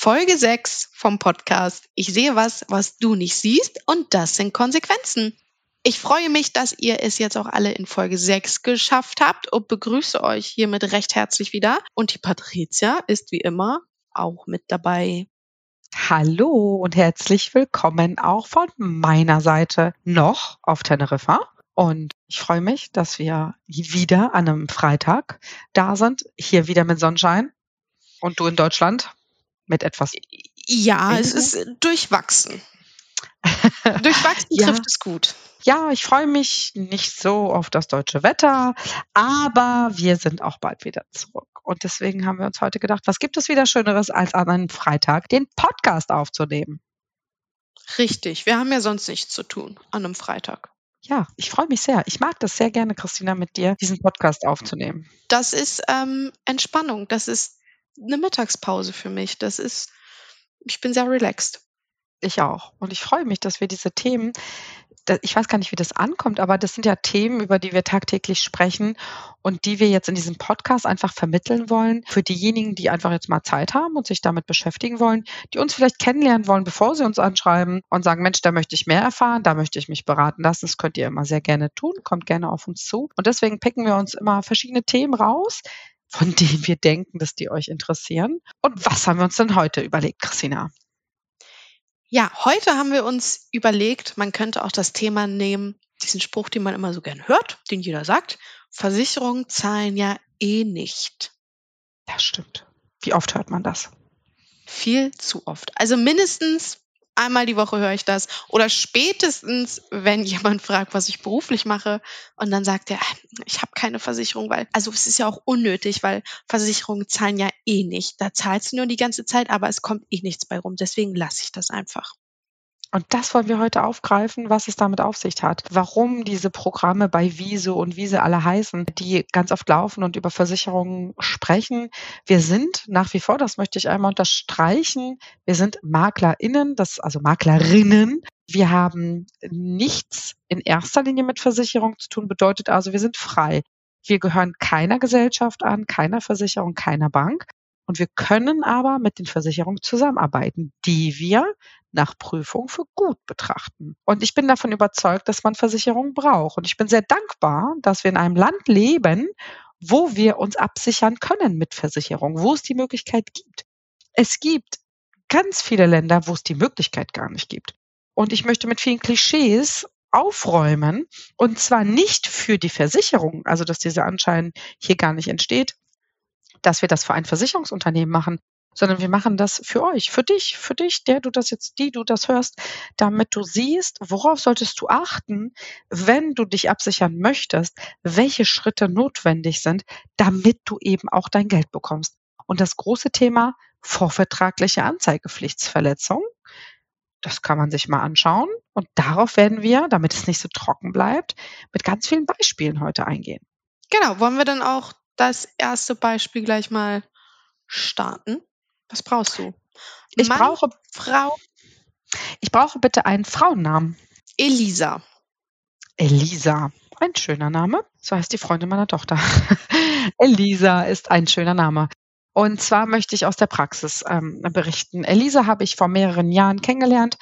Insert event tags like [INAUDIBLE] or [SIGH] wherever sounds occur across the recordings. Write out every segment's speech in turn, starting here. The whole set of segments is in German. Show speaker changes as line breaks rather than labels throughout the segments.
Folge 6 vom Podcast. Ich sehe was, was du nicht siehst und das sind Konsequenzen. Ich freue mich, dass ihr es jetzt auch alle in Folge 6 geschafft habt und begrüße euch hiermit recht herzlich wieder. Und die Patricia ist wie immer auch mit dabei.
Hallo und herzlich willkommen auch von meiner Seite noch auf Teneriffa. Und ich freue mich, dass wir wieder an einem Freitag da sind, hier wieder mit Sonnenschein. Und du in Deutschland mit etwas.
Ja, es ist durchwachsen. [LAUGHS] durchwachsen ja. trifft es gut.
Ja, ich freue mich nicht so auf das deutsche Wetter, aber wir sind auch bald wieder zurück. Und deswegen haben wir uns heute gedacht, was gibt es wieder Schöneres, als an einem Freitag den Podcast aufzunehmen?
Richtig, wir haben ja sonst nichts zu tun an einem Freitag.
Ja, ich freue mich sehr. Ich mag das sehr gerne, Christina, mit dir diesen Podcast aufzunehmen.
Das ist ähm, Entspannung. Das ist eine Mittagspause für mich. Das ist, ich bin sehr relaxed.
Ich auch. Und ich freue mich, dass wir diese Themen, ich weiß gar nicht, wie das ankommt, aber das sind ja Themen, über die wir tagtäglich sprechen und die wir jetzt in diesem Podcast einfach vermitteln wollen für diejenigen, die einfach jetzt mal Zeit haben und sich damit beschäftigen wollen, die uns vielleicht kennenlernen wollen, bevor sie uns anschreiben und sagen, Mensch, da möchte ich mehr erfahren, da möchte ich mich beraten lassen. Das könnt ihr immer sehr gerne tun, kommt gerne auf uns zu. Und deswegen picken wir uns immer verschiedene Themen raus, von denen wir denken, dass die euch interessieren. Und was haben wir uns denn heute überlegt, Christina?
Ja, heute haben wir uns überlegt, man könnte auch das Thema nehmen, diesen Spruch, den man immer so gern hört, den jeder sagt. Versicherungen zahlen ja eh nicht.
Das stimmt. Wie oft hört man das?
Viel zu oft. Also mindestens einmal die Woche höre ich das. Oder spätestens, wenn jemand fragt, was ich beruflich mache, und dann sagt er, ich habe keine Versicherung, weil, also es ist ja auch unnötig, weil Versicherungen zahlen ja eh nicht. Da zahlst du nur die ganze Zeit, aber es kommt eh nichts bei rum. Deswegen lasse ich das einfach.
Und das wollen wir heute aufgreifen, was es damit auf sich hat. Warum diese Programme bei Wieso und wie sie alle heißen, die ganz oft laufen und über Versicherungen sprechen. Wir sind nach wie vor, das möchte ich einmal unterstreichen, wir sind MaklerInnen, das, also Maklerinnen. Wir haben nichts in erster Linie mit Versicherung zu tun, bedeutet also, wir sind frei. Wir gehören keiner Gesellschaft an, keiner Versicherung, keiner Bank. Und wir können aber mit den Versicherungen zusammenarbeiten, die wir nach Prüfung für gut betrachten. Und ich bin davon überzeugt, dass man Versicherungen braucht. Und ich bin sehr dankbar, dass wir in einem Land leben, wo wir uns absichern können mit Versicherungen, wo es die Möglichkeit gibt. Es gibt ganz viele Länder, wo es die Möglichkeit gar nicht gibt. Und ich möchte mit vielen Klischees aufräumen und zwar nicht für die Versicherung, also dass dieser Anschein hier gar nicht entsteht, dass wir das für ein Versicherungsunternehmen machen, sondern wir machen das für euch, für dich, für dich, der du das jetzt, die du das hörst, damit du siehst, worauf solltest du achten, wenn du dich absichern möchtest, welche Schritte notwendig sind, damit du eben auch dein Geld bekommst. Und das große Thema vorvertragliche Anzeigepflichtsverletzung, das kann man sich mal anschauen. Und darauf werden wir, damit es nicht so trocken bleibt, mit ganz vielen Beispielen heute eingehen.
Genau, wollen wir dann auch das erste Beispiel gleich mal starten? Was brauchst du?
Ich Mann, brauche Frau. Ich brauche bitte einen Frauennamen.
Elisa.
Elisa. Ein schöner Name. So heißt die Freundin meiner Tochter. [LAUGHS] Elisa ist ein schöner Name. Und zwar möchte ich aus der Praxis ähm, berichten. Elisa habe ich vor mehreren Jahren kennengelernt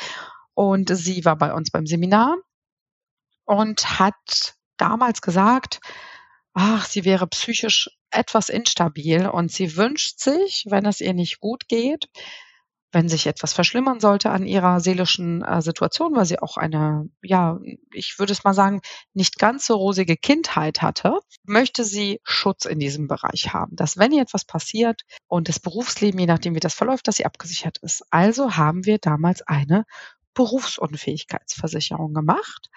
und sie war bei uns beim Seminar und hat damals gesagt, ach, sie wäre psychisch etwas instabil und sie wünscht sich, wenn es ihr nicht gut geht, wenn sich etwas verschlimmern sollte an ihrer seelischen äh, Situation, weil sie auch eine, ja, ich würde es mal sagen, nicht ganz so rosige Kindheit hatte, möchte sie Schutz in diesem Bereich haben, dass wenn ihr etwas passiert und das Berufsleben, je nachdem wie das verläuft, dass sie abgesichert ist. Also haben wir damals eine Berufsunfähigkeitsversicherung gemacht,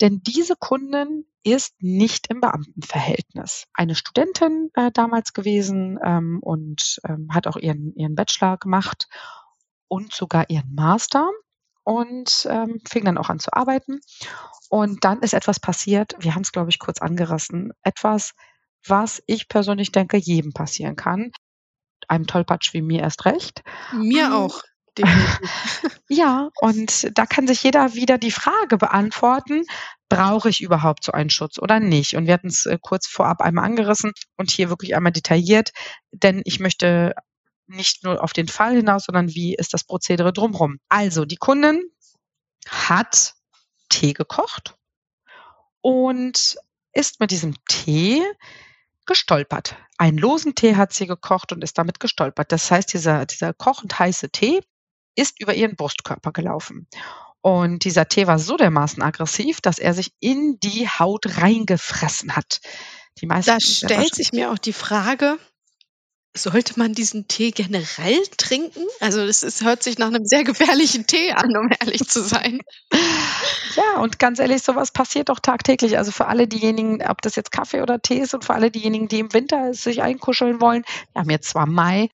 denn diese Kundin ist nicht im Beamtenverhältnis. Eine Studentin äh, damals gewesen ähm, und ähm, hat auch ihren, ihren Bachelor gemacht und sogar ihren Master und ähm, fing dann auch an zu arbeiten. Und dann ist etwas passiert, wir haben es, glaube ich, kurz angerissen, etwas, was ich persönlich denke, jedem passieren kann. Einem Tollpatsch wie mir erst recht.
Mir hm. auch. [LAUGHS]
ja, und da kann sich jeder wieder die Frage beantworten, brauche ich überhaupt so einen Schutz oder nicht? Und wir hatten es äh, kurz vorab einmal angerissen und hier wirklich einmal detailliert, denn ich möchte nicht nur auf den Fall hinaus, sondern wie ist das Prozedere drumherum. Also die Kundin hat Tee gekocht und ist mit diesem Tee gestolpert. Einen losen Tee hat sie gekocht und ist damit gestolpert. Das heißt, dieser, dieser kochend heiße Tee ist über ihren Brustkörper gelaufen. Und dieser Tee war so dermaßen aggressiv, dass er sich in die Haut reingefressen hat.
Die meisten, da stellt sich mir auch die Frage, sollte man diesen Tee generell trinken? Also es ist, hört sich nach einem sehr gefährlichen Tee an, um ehrlich zu sein.
Ja, und ganz ehrlich, sowas passiert doch tagtäglich. Also für alle diejenigen, ob das jetzt Kaffee oder Tee ist und für alle diejenigen, die im Winter sich einkuscheln wollen, wir haben jetzt zwar Mai,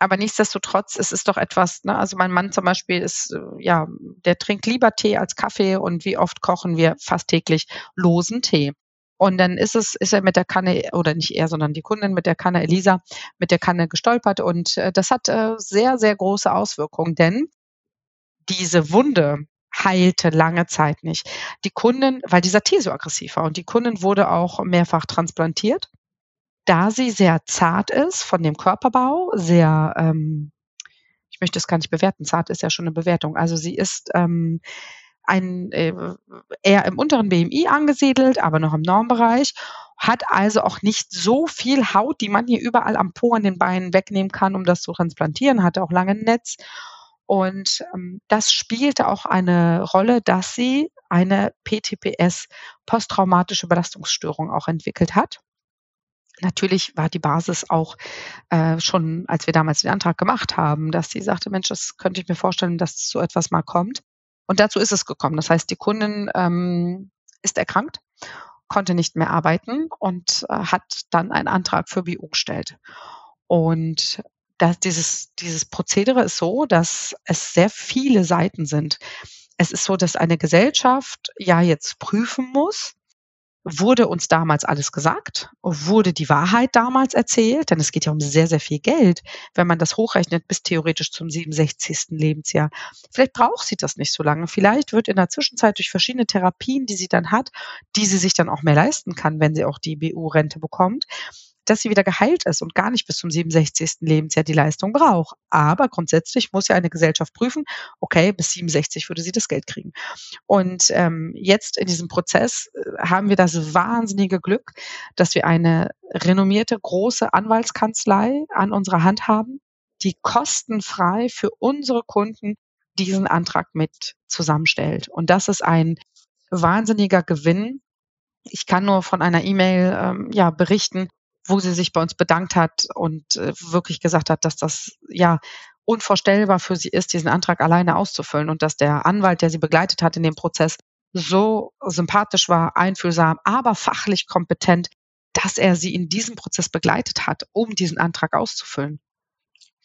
aber nichtsdestotrotz, es ist doch etwas, ne? also mein Mann zum Beispiel ist, äh, ja, der trinkt lieber Tee als Kaffee und wie oft kochen wir fast täglich losen Tee. Und dann ist es, ist er mit der Kanne, oder nicht er, sondern die Kundin mit der Kanne, Elisa, mit der Kanne gestolpert. Und äh, das hat äh, sehr, sehr große Auswirkungen, denn diese Wunde heilte lange Zeit nicht. Die Kundin, weil dieser Tee so aggressiv war und die Kundin wurde auch mehrfach transplantiert da sie sehr zart ist von dem Körperbau, sehr, ähm, ich möchte es gar nicht bewerten, zart ist ja schon eine Bewertung. Also sie ist ähm, ein, äh, eher im unteren BMI angesiedelt, aber noch im Normbereich, hat also auch nicht so viel Haut, die man hier überall am Po an den Beinen wegnehmen kann, um das zu transplantieren, hatte auch lange ein Netz. Und ähm, das spielte auch eine Rolle, dass sie eine PTPS, posttraumatische Belastungsstörung, auch entwickelt hat. Natürlich war die Basis auch äh, schon, als wir damals den Antrag gemacht haben, dass sie sagte, Mensch, das könnte ich mir vorstellen, dass so etwas mal kommt. Und dazu ist es gekommen. Das heißt, die Kundin ähm, ist erkrankt, konnte nicht mehr arbeiten und äh, hat dann einen Antrag für BU gestellt. Und das, dieses, dieses Prozedere ist so, dass es sehr viele Seiten sind. Es ist so, dass eine Gesellschaft ja jetzt prüfen muss, wurde uns damals alles gesagt? Wurde die Wahrheit damals erzählt? Denn es geht ja um sehr, sehr viel Geld, wenn man das hochrechnet bis theoretisch zum 67. Lebensjahr. Vielleicht braucht sie das nicht so lange. Vielleicht wird in der Zwischenzeit durch verschiedene Therapien, die sie dann hat, die sie sich dann auch mehr leisten kann, wenn sie auch die BU-Rente bekommt, dass sie wieder geheilt ist und gar nicht bis zum 67. Lebensjahr die Leistung braucht. Aber grundsätzlich muss ja eine Gesellschaft prüfen, okay, bis 67 würde sie das Geld kriegen. Und ähm, jetzt in diesem Prozess äh, haben wir das wahnsinnige Glück, dass wir eine renommierte große Anwaltskanzlei an unserer Hand haben, die kostenfrei für unsere Kunden diesen Antrag mit zusammenstellt. Und das ist ein wahnsinniger Gewinn. Ich kann nur von einer E-Mail ähm, ja berichten, wo sie sich bei uns bedankt hat und äh, wirklich gesagt hat, dass das ja unvorstellbar für sie ist, diesen Antrag alleine auszufüllen und dass der Anwalt, der sie begleitet hat in dem Prozess, so sympathisch war, einfühlsam, aber fachlich kompetent, dass er sie in diesem Prozess begleitet hat, um diesen Antrag auszufüllen.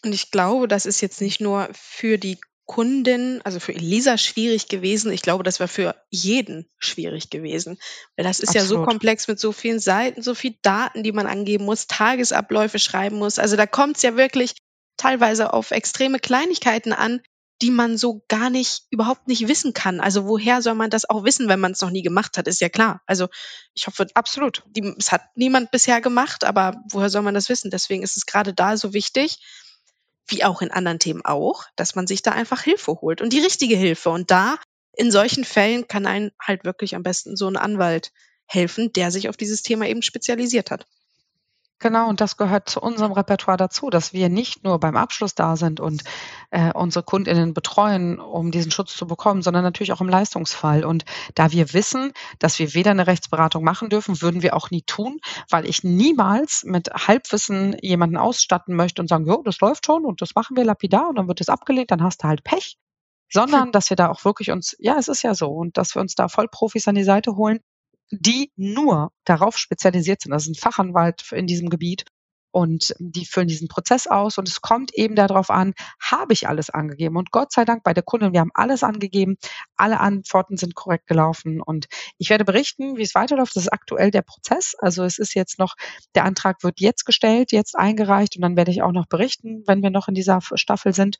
Und ich glaube, das ist jetzt nicht nur für die Kundin, also für Elisa schwierig gewesen. Ich glaube, das war für jeden schwierig gewesen, weil das ist Absolut. ja so komplex mit so vielen Seiten, so viel Daten, die man angeben muss, Tagesabläufe schreiben muss. Also da kommt es ja wirklich teilweise auf extreme Kleinigkeiten an, die man so gar nicht, überhaupt nicht wissen kann. Also woher soll man das auch wissen, wenn man es noch nie gemacht hat, ist ja klar. Also ich hoffe, absolut. Es hat niemand bisher gemacht, aber woher soll man das wissen? Deswegen ist es gerade da so wichtig, wie auch in anderen Themen auch, dass man sich da einfach Hilfe holt und die richtige Hilfe. Und da in solchen Fällen kann einen halt wirklich am besten so ein Anwalt helfen, der sich auf dieses Thema eben spezialisiert hat.
Genau, und das gehört zu unserem Repertoire dazu, dass wir nicht nur beim Abschluss da sind und äh, unsere Kundinnen betreuen, um diesen Schutz zu bekommen, sondern natürlich auch im Leistungsfall. Und da wir wissen, dass wir weder eine Rechtsberatung machen dürfen, würden wir auch nie tun, weil ich niemals mit Halbwissen jemanden ausstatten möchte und sagen, jo, das läuft schon und das machen wir lapidar und dann wird es abgelehnt, dann hast du halt Pech. Sondern, [LAUGHS] dass wir da auch wirklich uns, ja, es ist ja so, und dass wir uns da Vollprofis an die Seite holen, die nur darauf spezialisiert sind. Das ist ein Fachanwalt in diesem Gebiet und die füllen diesen Prozess aus und es kommt eben darauf an, habe ich alles angegeben und Gott sei Dank bei der Kundin, wir haben alles angegeben, alle Antworten sind korrekt gelaufen und ich werde berichten, wie es weiterläuft. Das ist aktuell der Prozess, also es ist jetzt noch, der Antrag wird jetzt gestellt, jetzt eingereicht und dann werde ich auch noch berichten, wenn wir noch in dieser Staffel sind,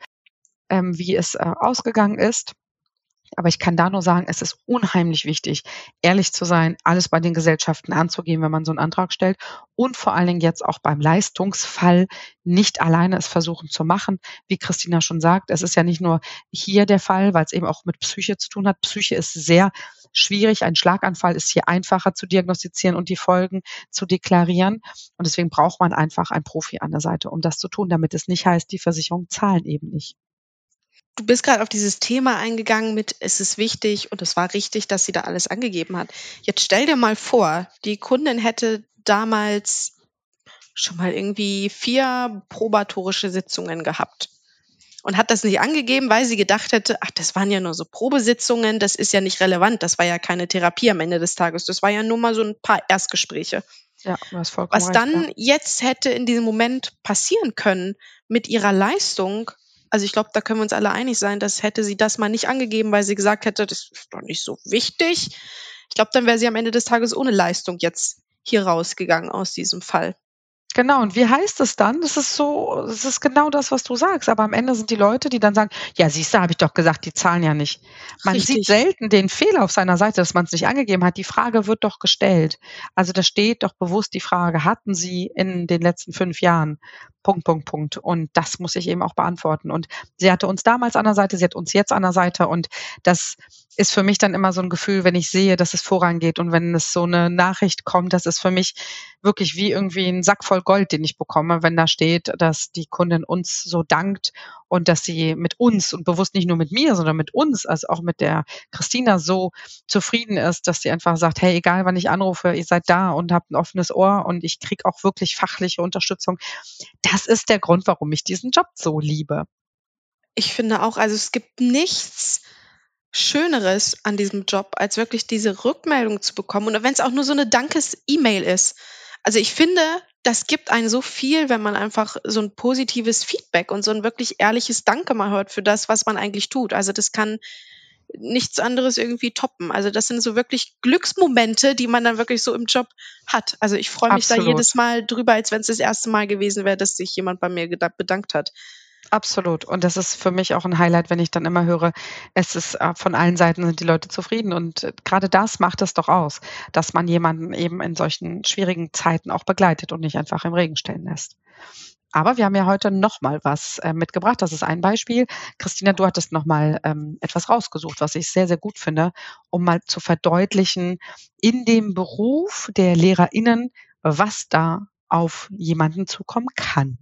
ähm, wie es äh, ausgegangen ist. Aber ich kann da nur sagen, es ist unheimlich wichtig, ehrlich zu sein, alles bei den Gesellschaften anzugehen, wenn man so einen Antrag stellt und vor allen Dingen jetzt auch beim Leistungsfall nicht alleine es versuchen zu machen. Wie Christina schon sagt, es ist ja nicht nur hier der Fall, weil es eben auch mit Psyche zu tun hat. Psyche ist sehr schwierig. Ein Schlaganfall ist hier einfacher zu diagnostizieren und die Folgen zu deklarieren. Und deswegen braucht man einfach einen Profi an der Seite, um das zu tun, damit es nicht heißt, die Versicherungen zahlen eben nicht.
Du bist gerade auf dieses Thema eingegangen mit, es ist wichtig und es war richtig, dass sie da alles angegeben hat. Jetzt stell dir mal vor, die Kundin hätte damals schon mal irgendwie vier probatorische Sitzungen gehabt und hat das nicht angegeben, weil sie gedacht hätte, ach, das waren ja nur so Probesitzungen, das ist ja nicht relevant, das war ja keine Therapie am Ende des Tages, das war ja nur mal so ein paar Erstgespräche.
Ja, hast vollkommen
Was
recht,
dann
ja.
jetzt hätte in diesem Moment passieren können mit ihrer Leistung, also ich glaube, da können wir uns alle einig sein, dass hätte sie das mal nicht angegeben, weil sie gesagt hätte, das ist doch nicht so wichtig. Ich glaube, dann wäre sie am Ende des Tages ohne Leistung jetzt hier rausgegangen aus diesem Fall.
Genau, und wie heißt es dann? Das ist so, das ist genau das, was du sagst. Aber am Ende sind die Leute, die dann sagen, ja, siehst du, habe ich doch gesagt, die zahlen ja nicht. Man
Richtig.
sieht selten den Fehler auf seiner Seite, dass man es nicht angegeben hat. Die Frage wird doch gestellt. Also da steht doch bewusst die Frage, hatten Sie in den letzten fünf Jahren Punkt, Punkt, Punkt. Und das muss ich eben auch beantworten. Und sie hatte uns damals an der Seite, sie hat uns jetzt an der Seite. Und das ist für mich dann immer so ein Gefühl, wenn ich sehe, dass es vorangeht und wenn es so eine Nachricht kommt, das ist für mich wirklich wie irgendwie ein Sack voll Gold, den ich bekomme, wenn da steht, dass die Kundin uns so dankt und dass sie mit uns und bewusst nicht nur mit mir, sondern mit uns, also auch mit der Christina so zufrieden ist, dass sie einfach sagt, hey, egal wann ich anrufe, ihr seid da und habt ein offenes Ohr und ich kriege auch wirklich fachliche Unterstützung. Das ist der Grund, warum ich diesen Job so liebe.
Ich finde auch, also es gibt nichts Schöneres an diesem Job, als wirklich diese Rückmeldung zu bekommen. Und wenn es auch nur so eine Dankes-E-Mail ist. Also ich finde, das gibt einen so viel, wenn man einfach so ein positives Feedback und so ein wirklich ehrliches Danke mal hört für das, was man eigentlich tut. Also das kann nichts anderes irgendwie toppen. Also das sind so wirklich Glücksmomente, die man dann wirklich so im Job hat. Also ich freue mich da
Absolut.
jedes Mal drüber, als wenn es das erste Mal gewesen wäre, dass sich jemand bei mir bedankt hat.
Absolut. Und das ist für mich auch ein Highlight, wenn ich dann immer höre, es ist äh, von allen Seiten sind die Leute zufrieden. Und äh, gerade das macht es doch aus, dass man jemanden eben in solchen schwierigen Zeiten auch begleitet und nicht einfach im Regen stehen lässt. Aber wir haben ja heute noch mal was äh, mitgebracht. Das ist ein Beispiel. Christina, du hattest noch mal ähm, etwas rausgesucht, was ich sehr, sehr gut finde, um mal zu verdeutlichen, in dem Beruf der LehrerInnen, was da auf jemanden zukommen kann.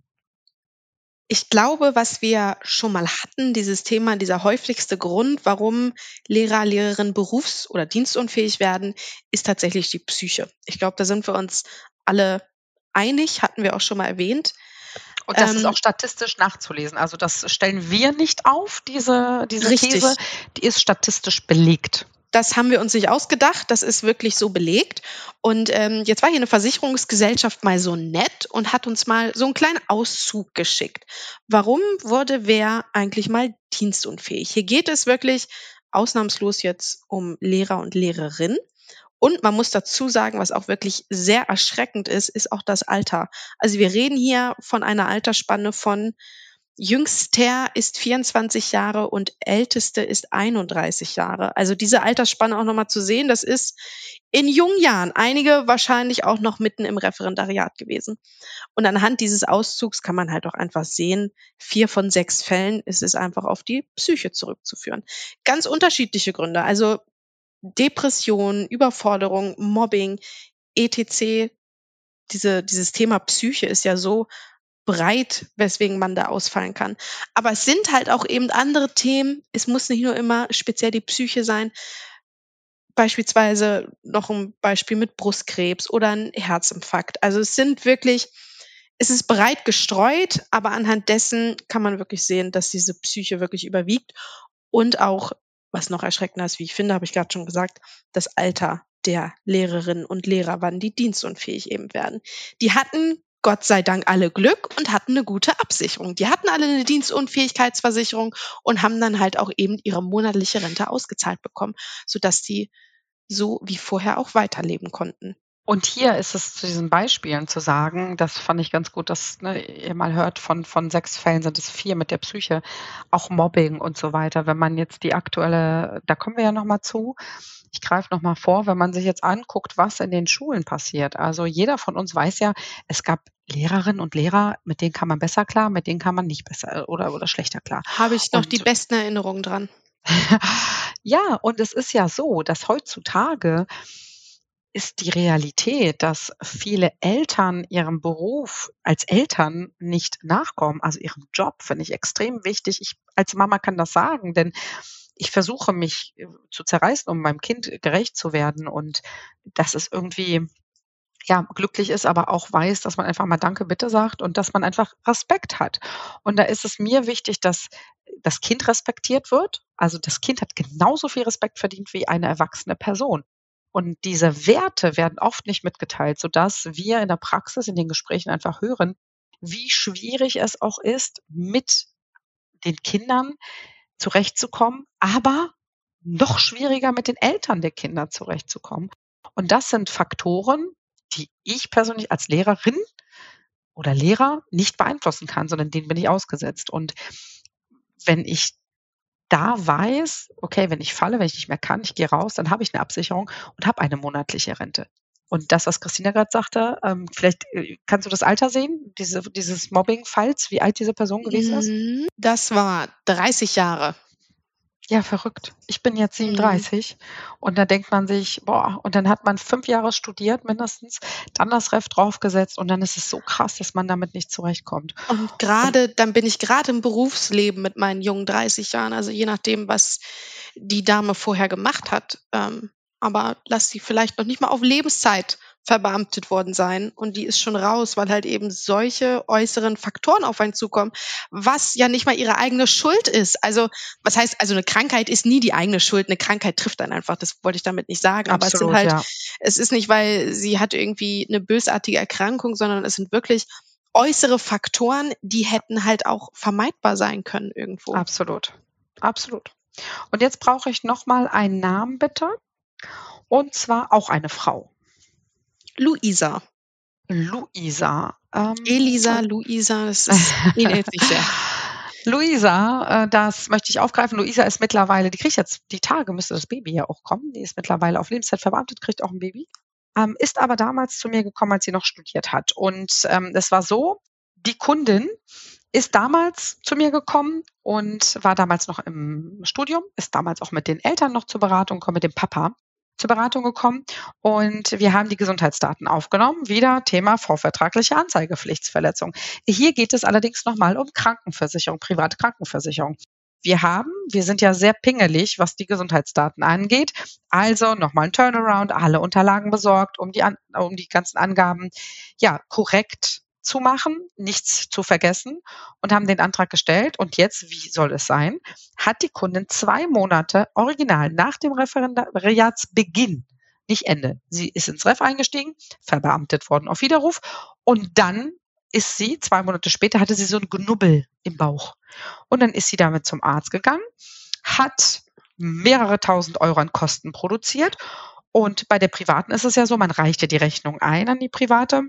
Ich glaube, was wir schon mal hatten, dieses Thema, dieser häufigste Grund, warum Lehrer, Lehrerinnen berufs- oder dienstunfähig werden, ist tatsächlich die Psyche. Ich glaube, da sind wir uns alle einig, hatten wir auch schon mal erwähnt.
Und das ist
Ähm,
auch statistisch nachzulesen. Also das stellen wir nicht auf, diese, diese
Richtig.
These. Die ist statistisch belegt.
Das haben wir uns nicht ausgedacht, das ist wirklich so belegt. Und ähm, jetzt war hier eine Versicherungsgesellschaft mal so nett und hat uns mal so einen kleinen Auszug geschickt. Warum wurde wer eigentlich mal dienstunfähig? Hier geht es wirklich ausnahmslos jetzt um Lehrer und Lehrerinnen. Und man muss dazu sagen, was auch wirklich sehr erschreckend ist, ist auch das Alter. Also wir reden hier von einer Altersspanne von Jüngster ist 24 Jahre und älteste ist 31 Jahre. Also diese Altersspanne auch nochmal zu sehen, das ist in jungen Jahren einige wahrscheinlich auch noch mitten im Referendariat gewesen. Und anhand dieses Auszugs kann man halt auch einfach sehen, vier von sechs Fällen ist es einfach auf die Psyche zurückzuführen. Ganz unterschiedliche Gründe, also Depression, Überforderung, Mobbing, etc. Diese, dieses Thema Psyche ist ja so breit, weswegen man da ausfallen kann. Aber es sind halt auch eben andere Themen. Es muss nicht nur immer speziell die Psyche sein. Beispielsweise noch ein Beispiel mit Brustkrebs oder ein Herzinfarkt. Also es sind wirklich, es ist breit gestreut, aber anhand dessen kann man wirklich sehen, dass diese Psyche wirklich überwiegt und auch, was noch erschreckender ist, wie ich finde, habe ich gerade schon gesagt, das Alter der Lehrerinnen und Lehrer, wann die dienstunfähig eben werden. Die hatten Gott sei Dank alle Glück und hatten eine gute Absicherung. Die hatten alle eine Dienstunfähigkeitsversicherung und haben dann halt auch eben ihre monatliche Rente ausgezahlt bekommen, sodass die so wie vorher auch weiterleben konnten.
Und hier ist es zu diesen Beispielen zu sagen, das fand ich ganz gut, dass ne, ihr mal hört, von, von sechs Fällen sind es vier mit der Psyche, auch Mobbing und so weiter. Wenn man jetzt die aktuelle, da kommen wir ja nochmal zu, ich greife nochmal vor, wenn man sich jetzt anguckt, was in den Schulen passiert. Also jeder von uns weiß ja, es gab Lehrerinnen und Lehrer, mit denen kann man besser klar, mit denen kann man nicht besser oder, oder schlechter klar.
Habe ich noch und, die besten Erinnerungen dran. [LAUGHS]
ja, und es ist ja so, dass heutzutage ist die Realität, dass viele Eltern ihrem Beruf als Eltern nicht nachkommen, also ihrem Job, finde ich extrem wichtig. Ich als Mama kann das sagen, denn ich versuche mich äh, zu zerreißen, um meinem Kind gerecht zu werden und das ist irgendwie ja, glücklich ist, aber auch weiß, dass man einfach mal Danke, bitte sagt und dass man einfach Respekt hat. Und da ist es mir wichtig, dass das Kind respektiert wird. Also das Kind hat genauso viel Respekt verdient wie eine erwachsene Person. Und diese Werte werden oft nicht mitgeteilt, sodass wir in der Praxis, in den Gesprächen einfach hören, wie schwierig es auch ist, mit den Kindern zurechtzukommen, aber noch schwieriger mit den Eltern der Kinder zurechtzukommen. Und das sind Faktoren, die ich persönlich als Lehrerin oder Lehrer nicht beeinflussen kann, sondern denen bin ich ausgesetzt. Und wenn ich da weiß, okay, wenn ich falle, wenn ich nicht mehr kann, ich gehe raus, dann habe ich eine Absicherung und habe eine monatliche Rente. Und das, was Christina gerade sagte, ähm, vielleicht äh, kannst du das Alter sehen, diese, dieses Mobbing-Falls, wie alt diese Person gewesen ist?
Mhm. Das war 30 Jahre.
Ja, verrückt. Ich bin jetzt 37 mhm. und da denkt man sich, boah, und dann hat man fünf Jahre studiert mindestens, dann das Ref draufgesetzt und dann ist es so krass, dass man damit nicht zurechtkommt.
Und gerade, dann bin ich gerade im Berufsleben mit meinen jungen 30 Jahren, also je nachdem, was die Dame vorher gemacht hat. Ähm, aber lass sie vielleicht noch nicht mal auf Lebenszeit verbeamtet worden sein und die ist schon raus, weil halt eben solche äußeren Faktoren auf einen zukommen, was ja nicht mal ihre eigene Schuld ist. Also, was heißt, also eine Krankheit ist nie die eigene Schuld, eine Krankheit trifft dann einfach, das wollte ich damit nicht sagen, aber Absolut, es sind halt, ja. es ist nicht, weil sie hat irgendwie eine bösartige Erkrankung, sondern es sind wirklich äußere Faktoren, die hätten halt auch vermeidbar sein können irgendwo.
Absolut. Absolut. Und jetzt brauche ich nochmal einen Namen bitte. Und zwar auch eine Frau.
Luisa.
Luisa.
Ähm, Elisa, Luisa, das ist, [LAUGHS] ähnelt sich sehr.
Luisa, äh, das möchte ich aufgreifen. Luisa ist mittlerweile, die kriegt jetzt die Tage, müsste das Baby ja auch kommen. Die ist mittlerweile auf Lebenszeit verbeamtet, kriegt auch ein Baby. Ähm, ist aber damals zu mir gekommen, als sie noch studiert hat. Und ähm, es war so, die Kundin ist damals zu mir gekommen und war damals noch im Studium, ist damals auch mit den Eltern noch zur Beratung gekommen, mit dem Papa zur Beratung gekommen und wir haben die Gesundheitsdaten aufgenommen. Wieder Thema vorvertragliche Anzeigepflichtsverletzung. Hier geht es allerdings nochmal um Krankenversicherung, private Krankenversicherung. Wir haben, wir sind ja sehr pingelig, was die Gesundheitsdaten angeht. Also nochmal ein Turnaround, alle Unterlagen besorgt, um die, um die ganzen Angaben ja korrekt zu machen, nichts zu vergessen und haben den Antrag gestellt. Und jetzt, wie soll es sein, hat die Kundin zwei Monate original nach dem Referendariatsbeginn, nicht Ende. Sie ist ins Ref eingestiegen, verbeamtet worden auf Widerruf und dann ist sie, zwei Monate später, hatte sie so ein Knubbel im Bauch. Und dann ist sie damit zum Arzt gegangen, hat mehrere tausend Euro an Kosten produziert. Und bei der privaten ist es ja so, man reicht ja die Rechnung ein an die private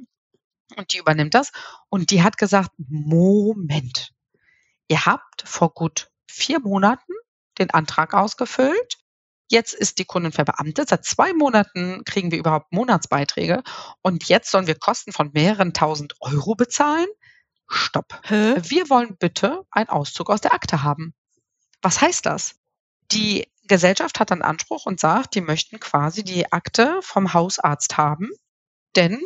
und die übernimmt das. Und die hat gesagt, Moment, ihr habt vor gut vier Monaten den Antrag ausgefüllt. Jetzt ist die Kundin verbeamtet. Seit zwei Monaten kriegen wir überhaupt Monatsbeiträge. Und jetzt sollen wir Kosten von mehreren tausend Euro bezahlen? Stopp. Hä? Wir wollen bitte einen Auszug aus der Akte haben. Was heißt das? Die Gesellschaft hat dann Anspruch und sagt, die möchten quasi die Akte vom Hausarzt haben, denn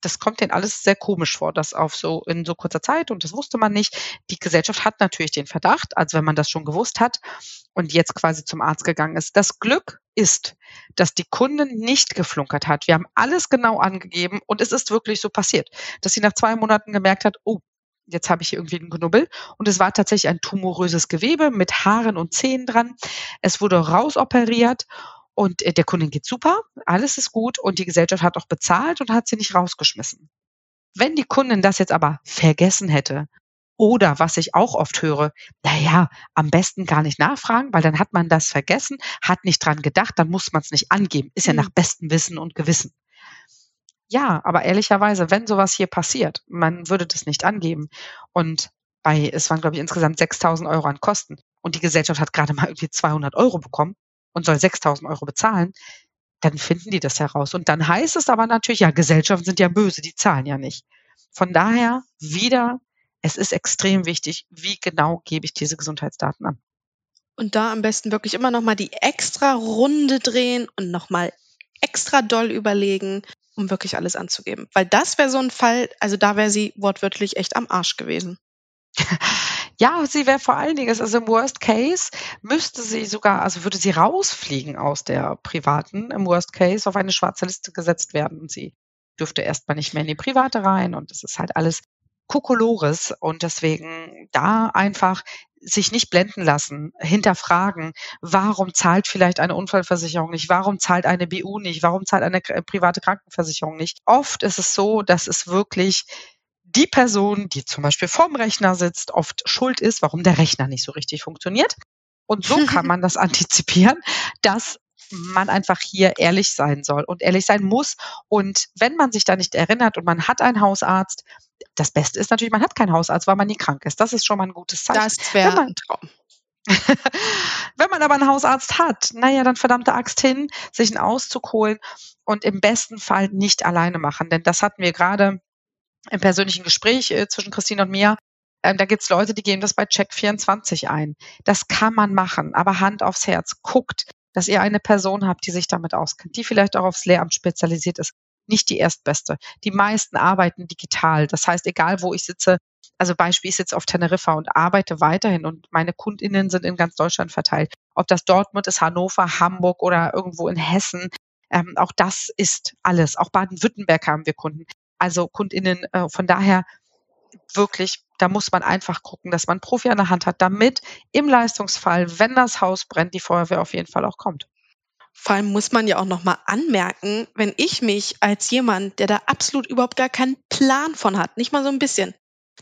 das kommt denen alles sehr komisch vor, das auf so in so kurzer Zeit und das wusste man nicht. Die Gesellschaft hat natürlich den Verdacht, als wenn man das schon gewusst hat und jetzt quasi zum Arzt gegangen ist. Das Glück ist, dass die Kundin nicht geflunkert hat. Wir haben alles genau angegeben und es ist wirklich so passiert, dass sie nach zwei Monaten gemerkt hat, oh, jetzt habe ich hier irgendwie einen Knubbel. Und es war tatsächlich ein tumoröses Gewebe mit Haaren und Zähnen dran. Es wurde rausoperiert und äh, der Kundin geht super, alles ist gut und die Gesellschaft hat auch bezahlt und hat sie nicht rausgeschmissen. Wenn die Kundin das jetzt aber vergessen hätte oder was ich auch oft höre, naja, am besten gar nicht nachfragen, weil dann hat man das vergessen, hat nicht dran gedacht, dann muss man es nicht angeben. Ist ja mhm. nach bestem Wissen und Gewissen. Ja, aber ehrlicherweise, wenn sowas hier passiert, man würde das nicht angeben. Und bei, es waren, glaube ich, insgesamt 6000 Euro an Kosten. Und die Gesellschaft hat gerade mal irgendwie 200 Euro bekommen und soll 6000 Euro bezahlen. Dann finden die das heraus. Und dann heißt es aber natürlich, ja, Gesellschaften sind ja böse, die zahlen ja nicht. Von daher wieder, es ist extrem wichtig, wie genau gebe ich diese Gesundheitsdaten an.
Und da am besten wirklich immer noch mal die extra Runde drehen und noch mal extra doll überlegen, um wirklich alles anzugeben. Weil das wäre so ein Fall, also da wäre sie wortwörtlich echt am Arsch gewesen. [LAUGHS]
Ja, sie wäre vor allen Dingen, also im Worst Case müsste sie sogar, also würde sie rausfliegen aus der privaten, im Worst Case auf eine schwarze Liste gesetzt werden und sie dürfte erstmal nicht mehr in die private rein und das ist halt alles Kokolores und deswegen da einfach sich nicht blenden lassen, hinterfragen, warum zahlt vielleicht eine Unfallversicherung nicht, warum zahlt eine BU nicht, warum zahlt eine private Krankenversicherung nicht. Oft ist es so, dass es wirklich die Person, die zum Beispiel vorm Rechner sitzt, oft schuld ist, warum der Rechner nicht so richtig funktioniert. Und so kann [LAUGHS] man das antizipieren, dass man einfach hier ehrlich sein soll und ehrlich sein muss. Und wenn man sich da nicht erinnert und man hat einen Hausarzt, das Beste ist natürlich, man hat keinen Hausarzt, weil man nie krank ist. Das ist schon mal ein gutes Zeichen.
Das wäre ein Traum. [LAUGHS]
Wenn man aber einen Hausarzt hat, naja, dann verdammte Axt hin, sich einen Auszug holen und im besten Fall nicht alleine machen. Denn das hatten wir gerade im persönlichen Gespräch äh, zwischen Christine und mir. Ähm, da gibt's Leute, die geben das bei Check24 ein. Das kann man machen, aber Hand aufs Herz. Guckt, dass ihr eine Person habt, die sich damit auskennt, die vielleicht auch aufs Lehramt spezialisiert ist. Nicht die erstbeste. Die meisten arbeiten digital. Das heißt, egal wo ich sitze, also Beispiel, ich sitze auf Teneriffa und arbeite weiterhin und meine KundInnen sind in ganz Deutschland verteilt. Ob das Dortmund ist, Hannover, Hamburg oder irgendwo in Hessen, ähm, auch das ist alles. Auch Baden-Württemberg haben wir Kunden. Also KundInnen, äh, von daher wirklich, da muss man einfach gucken, dass man Profi an der Hand hat, damit im Leistungsfall, wenn das Haus brennt, die Feuerwehr auf jeden Fall auch kommt.
Vor allem muss man ja auch nochmal anmerken, wenn ich mich als jemand, der da absolut überhaupt gar keinen Plan von hat, nicht mal so ein bisschen,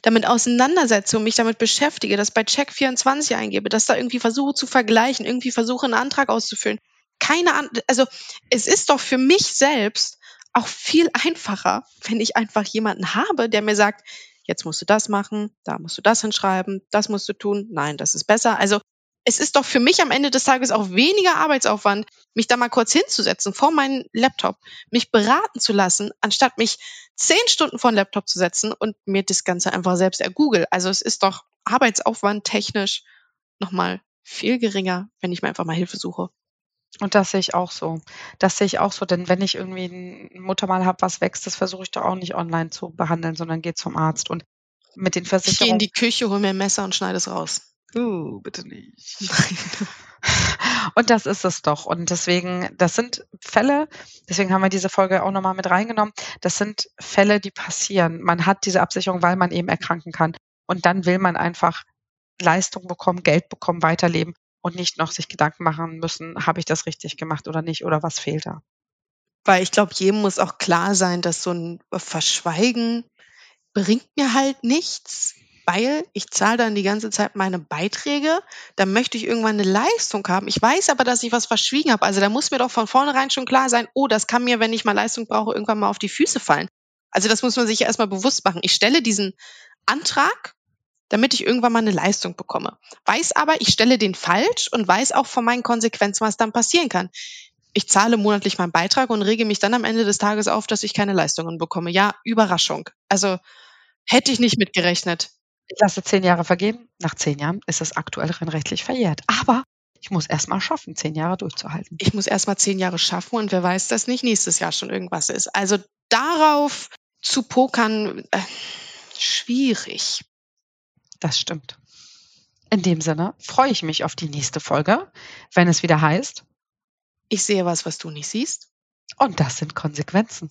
damit auseinandersetze und mich damit beschäftige, das bei Check24 eingebe, das da irgendwie versuche zu vergleichen, irgendwie versuche einen Antrag auszufüllen. Keine Ahnung, also es ist doch für mich selbst auch viel einfacher, wenn ich einfach jemanden habe, der mir sagt, jetzt musst du das machen, da musst du das hinschreiben, das musst du tun, nein, das ist besser. Also es ist doch für mich am Ende des Tages auch weniger Arbeitsaufwand, mich da mal kurz hinzusetzen vor meinen Laptop, mich beraten zu lassen, anstatt mich zehn Stunden vor den Laptop zu setzen und mir das Ganze einfach selbst ergoogle. Also es ist doch Arbeitsaufwand technisch nochmal viel geringer, wenn ich mir einfach mal Hilfe suche.
Und das sehe ich auch so. Das sehe ich auch so, denn wenn ich irgendwie ein Muttermal habe, was wächst, das versuche ich doch auch nicht online zu behandeln, sondern gehe zum Arzt. Und mit den Versicherungen.
Ich gehe in die Küche, hole mir ein Messer und schneide es raus.
Uh, bitte nicht. [LAUGHS] und das ist es doch. Und deswegen, das sind Fälle, deswegen haben wir diese Folge auch nochmal mit reingenommen. Das sind Fälle, die passieren. Man hat diese Absicherung, weil man eben erkranken kann. Und dann will man einfach Leistung bekommen, Geld bekommen, weiterleben und nicht noch sich Gedanken machen müssen, habe ich das richtig gemacht oder nicht oder was fehlt da.
Weil ich glaube, jedem muss auch klar sein, dass so ein Verschweigen bringt mir halt nichts, weil ich zahle dann die ganze Zeit meine Beiträge, dann möchte ich irgendwann eine Leistung haben. Ich weiß aber, dass ich was verschwiegen habe. Also da muss mir doch von vornherein schon klar sein, oh, das kann mir, wenn ich mal Leistung brauche, irgendwann mal auf die Füße fallen. Also das muss man sich erstmal bewusst machen. Ich stelle diesen Antrag damit ich irgendwann mal eine Leistung bekomme. Weiß aber, ich stelle den falsch und weiß auch von meinen Konsequenzen, was dann passieren kann. Ich zahle monatlich meinen Beitrag und rege mich dann am Ende des Tages auf, dass ich keine Leistungen bekomme. Ja, Überraschung. Also hätte ich nicht mitgerechnet.
Ich lasse zehn Jahre vergehen. Nach zehn Jahren ist es aktuell rein rechtlich verjährt. Aber ich muss erst mal schaffen, zehn Jahre durchzuhalten.
Ich muss erst mal zehn Jahre schaffen und wer weiß, dass nicht nächstes Jahr schon irgendwas ist. Also darauf zu pokern, äh, schwierig.
Das stimmt. In dem Sinne freue ich mich auf die nächste Folge, wenn es wieder heißt.
Ich sehe was, was du nicht siehst.
Und das sind Konsequenzen.